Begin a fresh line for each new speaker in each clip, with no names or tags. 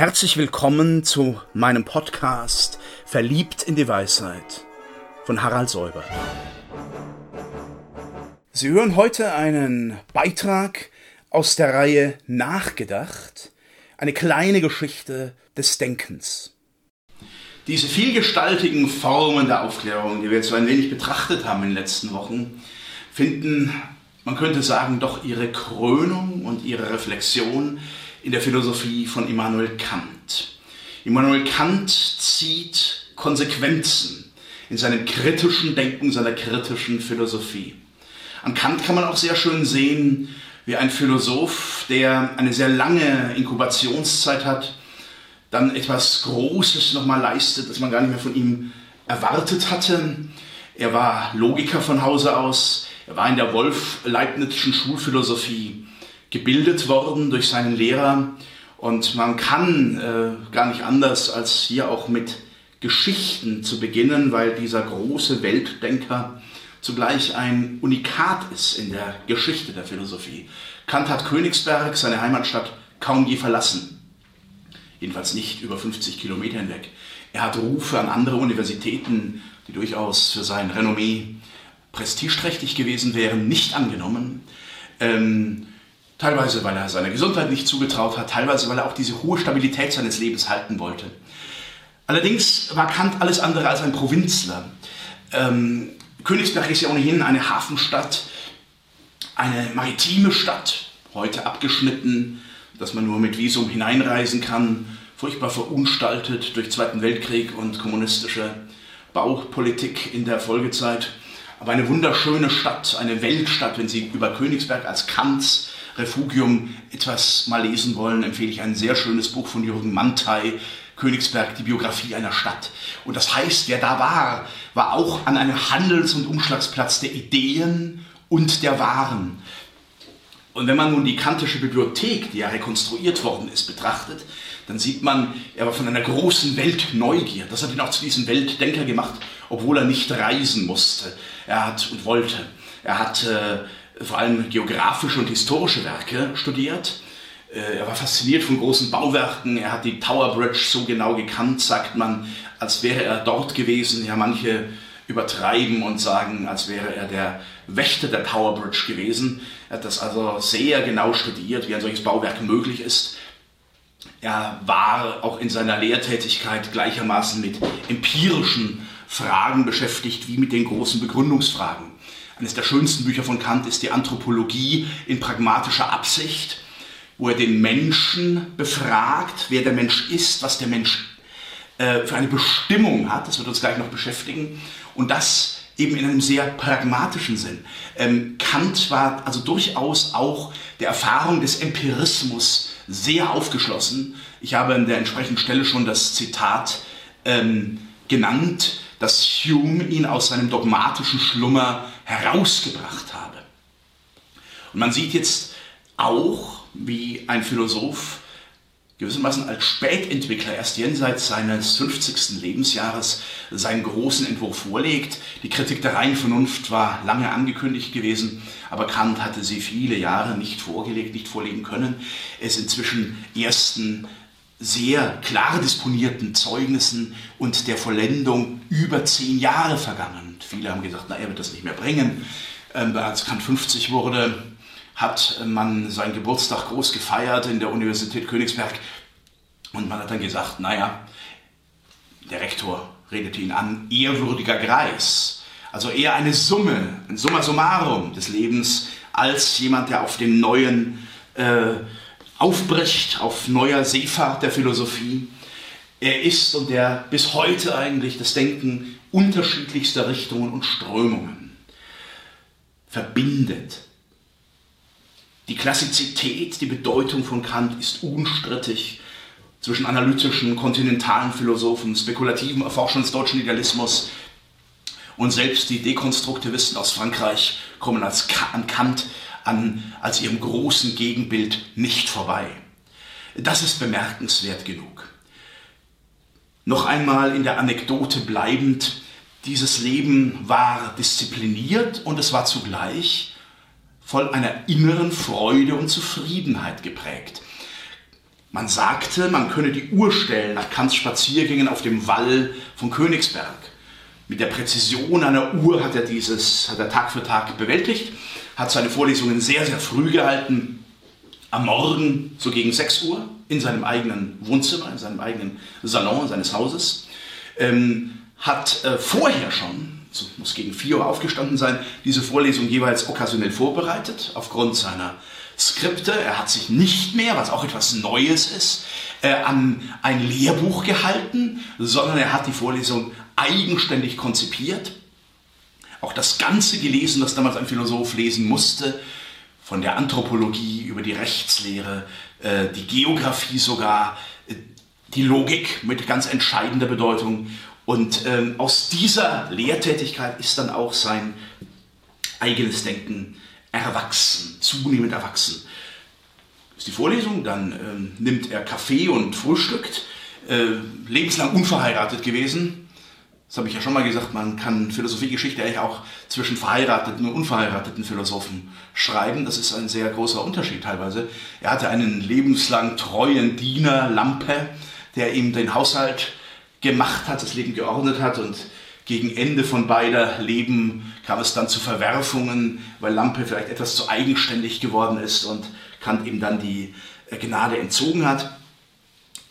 Herzlich willkommen zu meinem Podcast Verliebt in die Weisheit von Harald Säuber. Sie hören heute einen Beitrag aus der Reihe Nachgedacht, eine kleine Geschichte des Denkens. Diese vielgestaltigen Formen der Aufklärung, die wir jetzt so ein wenig betrachtet haben in den letzten Wochen, finden, man könnte sagen, doch ihre Krönung und ihre Reflexion in der Philosophie von Immanuel Kant. Immanuel Kant zieht Konsequenzen in seinem kritischen Denken, seiner kritischen Philosophie. An Kant kann man auch sehr schön sehen, wie ein Philosoph, der eine sehr lange Inkubationszeit hat, dann etwas Großes nochmal leistet, das man gar nicht mehr von ihm erwartet hatte. Er war Logiker von Hause aus, er war in der Wolf-Leibnizischen Schulphilosophie gebildet worden durch seinen Lehrer und man kann äh, gar nicht anders als hier auch mit Geschichten zu beginnen, weil dieser große Weltdenker zugleich ein Unikat ist in der Geschichte der Philosophie. Kant hat Königsberg, seine Heimatstadt, kaum je verlassen. Jedenfalls nicht über 50 Kilometer hinweg. Er hat Rufe an andere Universitäten, die durchaus für sein Renommee prestigeträchtig gewesen wären, nicht angenommen. Ähm, Teilweise, weil er seiner Gesundheit nicht zugetraut hat, teilweise, weil er auch diese hohe Stabilität seines Lebens halten wollte. Allerdings war Kant alles andere als ein Provinzler. Ähm, Königsberg ist ja ohnehin eine Hafenstadt, eine maritime Stadt, heute abgeschnitten, dass man nur mit Visum hineinreisen kann, furchtbar verunstaltet durch Zweiten Weltkrieg und kommunistische Baupolitik in der Folgezeit. Aber eine wunderschöne Stadt, eine Weltstadt, wenn Sie über Königsberg als Kants Refugium etwas mal lesen wollen, empfehle ich ein sehr schönes Buch von Jürgen Mantei, Königsberg, die Biografie einer Stadt. Und das heißt, wer da war, war auch an einem Handels- und Umschlagsplatz der Ideen und der Waren. Und wenn man nun die kantische Bibliothek, die ja rekonstruiert worden ist, betrachtet, dann sieht man, er war von einer großen Weltneugier. Das hat ihn auch zu diesem Weltdenker gemacht, obwohl er nicht reisen musste. Er hat und wollte. Er hat äh, vor allem geografische und historische Werke studiert. Äh, er war fasziniert von großen Bauwerken. Er hat die Tower Bridge so genau gekannt, sagt man, als wäre er dort gewesen. Ja, manche übertreiben und sagen, als wäre er der Wächter der Tower Bridge gewesen. Er hat das also sehr genau studiert, wie ein solches Bauwerk möglich ist. Er war auch in seiner Lehrtätigkeit gleichermaßen mit empirischen Fragen beschäftigt wie mit den großen Begründungsfragen. Eines der schönsten Bücher von Kant ist die Anthropologie in pragmatischer Absicht, wo er den Menschen befragt, wer der Mensch ist, was der Mensch äh, für eine Bestimmung hat. Das wird uns gleich noch beschäftigen. Und das eben in einem sehr pragmatischen Sinn. Ähm, Kant war also durchaus auch der Erfahrung des Empirismus sehr aufgeschlossen. Ich habe an der entsprechenden Stelle schon das Zitat ähm, genannt, dass Hume ihn aus seinem dogmatischen Schlummer herausgebracht habe. Und man sieht jetzt auch, wie ein Philosoph gewissermaßen als Spätentwickler erst jenseits seines 50. Lebensjahres seinen großen Entwurf vorlegt. Die Kritik der reinen Vernunft war lange angekündigt gewesen, aber Kant hatte sie viele Jahre nicht vorgelegt, nicht vorlegen können. Es inzwischen ersten sehr klar disponierten Zeugnissen und der Vollendung über zehn Jahre vergangen. Viele haben gesagt, na, er wird das nicht mehr bringen. Ähm, als Kant 50 wurde, hat man seinen Geburtstag groß gefeiert in der Universität Königsberg und man hat dann gesagt, naja, der Rektor redete ihn an, ehrwürdiger Greis. Also eher eine Summe, ein Summa summarum des Lebens, als jemand, der auf dem neuen äh, aufbricht auf neuer Seefahrt der Philosophie. Er ist und der bis heute eigentlich das Denken unterschiedlichster Richtungen und Strömungen verbindet. Die Klassizität, die Bedeutung von Kant ist unstrittig zwischen analytischen, kontinentalen Philosophen, spekulativen Erforschern des deutschen Idealismus und selbst die Dekonstruktivisten aus Frankreich kommen als an Kant an, als ihrem großen Gegenbild nicht vorbei. Das ist bemerkenswert genug. Noch einmal in der Anekdote bleibend, dieses Leben war diszipliniert und es war zugleich voll einer inneren Freude und Zufriedenheit geprägt. Man sagte, man könne die Uhr stellen nach Kants Spaziergängen auf dem Wall von Königsberg. Mit der Präzision einer Uhr hat er dieses, hat er Tag für Tag bewältigt, hat seine Vorlesungen sehr, sehr früh gehalten, am Morgen so gegen 6 Uhr in seinem eigenen Wohnzimmer, in seinem eigenen Salon seines Hauses, ähm, hat äh, vorher schon, so muss gegen 4 Uhr aufgestanden sein, diese Vorlesung jeweils okkasionell vorbereitet, aufgrund seiner Skripte. Er hat sich nicht mehr, was auch etwas Neues ist, äh, an ein Lehrbuch gehalten, sondern er hat die Vorlesung eigenständig konzipiert. Auch das Ganze gelesen, das damals ein Philosoph lesen musste, von der Anthropologie über die Rechtslehre, äh, die Geographie sogar, äh, die Logik mit ganz entscheidender Bedeutung. Und ähm, aus dieser Lehrtätigkeit ist dann auch sein eigenes Denken erwachsen, zunehmend erwachsen. Ist die Vorlesung, dann ähm, nimmt er Kaffee und frühstückt, äh, lebenslang unverheiratet gewesen. Das habe ich ja schon mal gesagt, man kann Philosophiegeschichte eigentlich auch zwischen verheirateten und unverheirateten Philosophen schreiben. Das ist ein sehr großer Unterschied teilweise. Er hatte einen lebenslang treuen Diener, Lampe, der ihm den Haushalt gemacht hat, das Leben geordnet hat und gegen Ende von beider Leben kam es dann zu Verwerfungen, weil Lampe vielleicht etwas zu eigenständig geworden ist und Kant ihm dann die Gnade entzogen hat.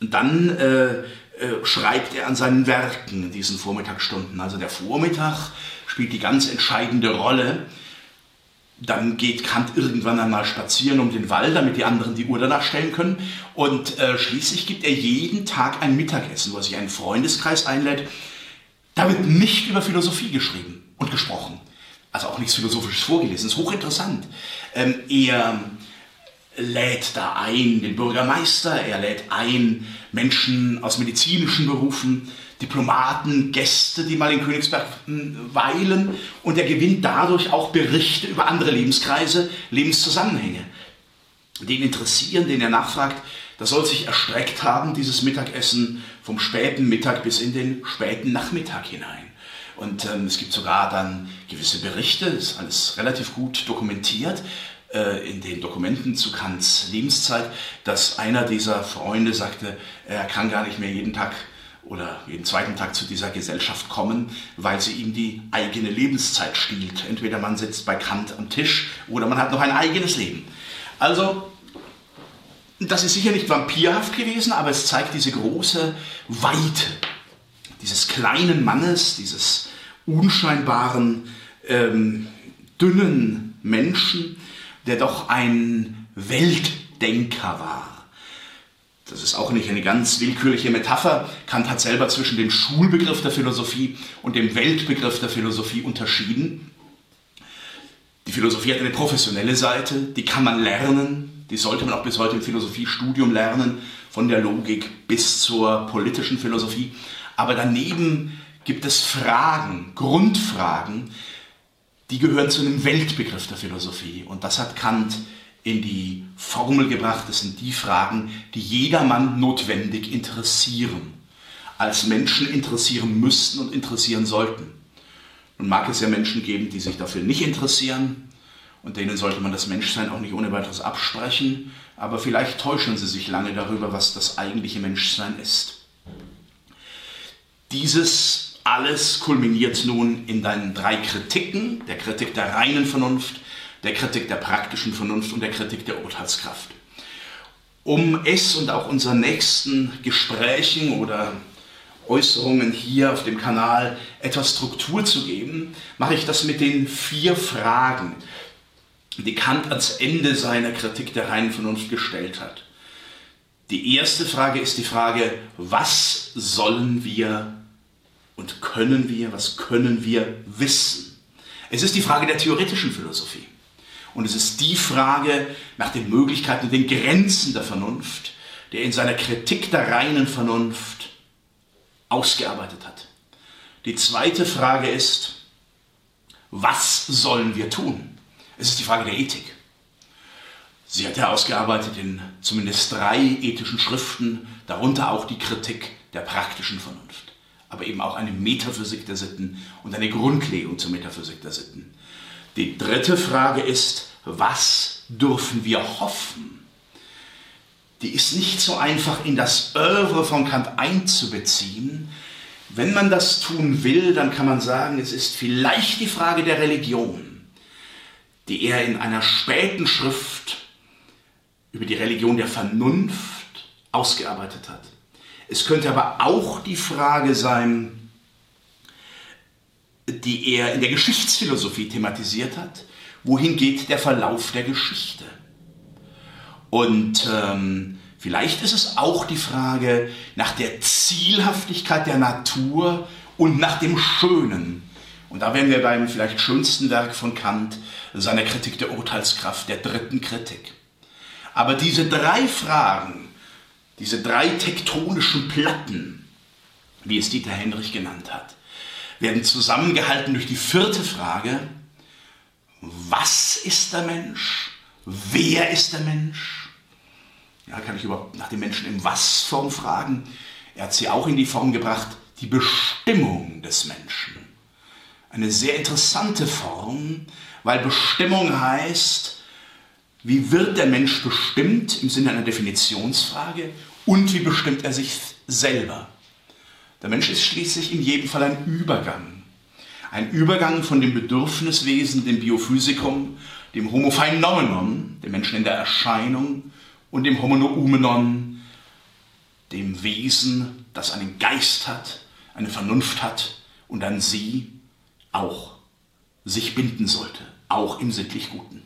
Und dann äh, äh, schreibt er an seinen Werken in diesen Vormittagsstunden. Also der Vormittag spielt die ganz entscheidende Rolle. Dann geht Kant irgendwann einmal spazieren um den Wald, damit die anderen die Uhr danach stellen können. Und äh, schließlich gibt er jeden Tag ein Mittagessen, wo er sich einen Freundeskreis einlädt, da wird nicht über Philosophie geschrieben und gesprochen. Also auch nichts Philosophisches vorgelesen. Das ist hochinteressant. Ähm, er lädt da ein den Bürgermeister, er lädt ein Menschen aus medizinischen Berufen, Diplomaten, Gäste, die mal in Königsberg hm, weilen und er gewinnt dadurch auch Berichte über andere Lebenskreise, Lebenszusammenhänge. Den interessieren, den er nachfragt, das soll sich erstreckt haben, dieses Mittagessen, vom späten Mittag bis in den späten Nachmittag hinein. Und ähm, es gibt sogar dann gewisse Berichte, das ist alles relativ gut dokumentiert, in den Dokumenten zu Kants Lebenszeit, dass einer dieser Freunde sagte, er kann gar nicht mehr jeden Tag oder jeden zweiten Tag zu dieser Gesellschaft kommen, weil sie ihm die eigene Lebenszeit stiehlt. Entweder man sitzt bei Kant am Tisch oder man hat noch ein eigenes Leben. Also das ist sicher nicht vampirhaft gewesen, aber es zeigt diese große Weite dieses kleinen Mannes, dieses unscheinbaren, ähm, dünnen Menschen, der doch ein Weltdenker war. Das ist auch nicht eine ganz willkürliche Metapher. Kant hat selber zwischen dem Schulbegriff der Philosophie und dem Weltbegriff der Philosophie unterschieden. Die Philosophie hat eine professionelle Seite, die kann man lernen, die sollte man auch bis heute im Philosophiestudium lernen, von der Logik bis zur politischen Philosophie. Aber daneben gibt es Fragen, Grundfragen, die gehören zu einem Weltbegriff der Philosophie. Und das hat Kant in die Formel gebracht. Das sind die Fragen, die jedermann notwendig interessieren, als Menschen interessieren müssten und interessieren sollten. Nun mag es ja Menschen geben, die sich dafür nicht interessieren, und denen sollte man das Menschsein auch nicht ohne weiteres absprechen, aber vielleicht täuschen sie sich lange darüber, was das eigentliche Menschsein ist. Dieses alles kulminiert nun in deinen drei Kritiken, der Kritik der reinen Vernunft, der Kritik der praktischen Vernunft und der Kritik der Urteilskraft. Um es und auch unseren nächsten Gesprächen oder Äußerungen hier auf dem Kanal etwas Struktur zu geben, mache ich das mit den vier Fragen, die Kant ans Ende seiner Kritik der reinen Vernunft gestellt hat. Die erste Frage ist die Frage, was sollen wir und können wir, was können wir wissen? Es ist die Frage der theoretischen Philosophie. Und es ist die Frage nach den Möglichkeiten und den Grenzen der Vernunft, der in seiner Kritik der reinen Vernunft ausgearbeitet hat. Die zweite Frage ist, was sollen wir tun? Es ist die Frage der Ethik. Sie hat er ausgearbeitet in zumindest drei ethischen Schriften, darunter auch die Kritik der praktischen Vernunft, aber eben auch eine Metaphysik der Sitten und eine Grundlegung zur Metaphysik der Sitten. Die dritte Frage ist, was dürfen wir hoffen? die ist nicht so einfach in das Oeuvre von Kant einzubeziehen. Wenn man das tun will, dann kann man sagen, es ist vielleicht die Frage der Religion, die er in einer späten Schrift über die Religion der Vernunft ausgearbeitet hat. Es könnte aber auch die Frage sein, die er in der Geschichtsphilosophie thematisiert hat, wohin geht der Verlauf der Geschichte? Und ähm, vielleicht ist es auch die Frage nach der Zielhaftigkeit der Natur und nach dem Schönen. Und da wären wir beim vielleicht schönsten Werk von Kant, seiner Kritik der Urteilskraft, der dritten Kritik. Aber diese drei Fragen, diese drei tektonischen Platten, wie es Dieter Henrich genannt hat, werden zusammengehalten durch die vierte Frage, was ist der Mensch? Wer ist der Mensch? Ja, kann ich überhaupt nach dem Menschen in Was-Form fragen? Er hat sie auch in die Form gebracht, die Bestimmung des Menschen. Eine sehr interessante Form, weil Bestimmung heißt, wie wird der Mensch bestimmt im Sinne einer Definitionsfrage und wie bestimmt er sich selber? Der Mensch ist schließlich in jedem Fall ein Übergang. Ein Übergang von dem Bedürfniswesen, dem Biophysikum, dem Homo phenomenon, dem Menschen in der Erscheinung, und dem Homo noumenon, dem Wesen, das einen Geist hat, eine Vernunft hat und an sie auch sich binden sollte, auch im sittlich Guten.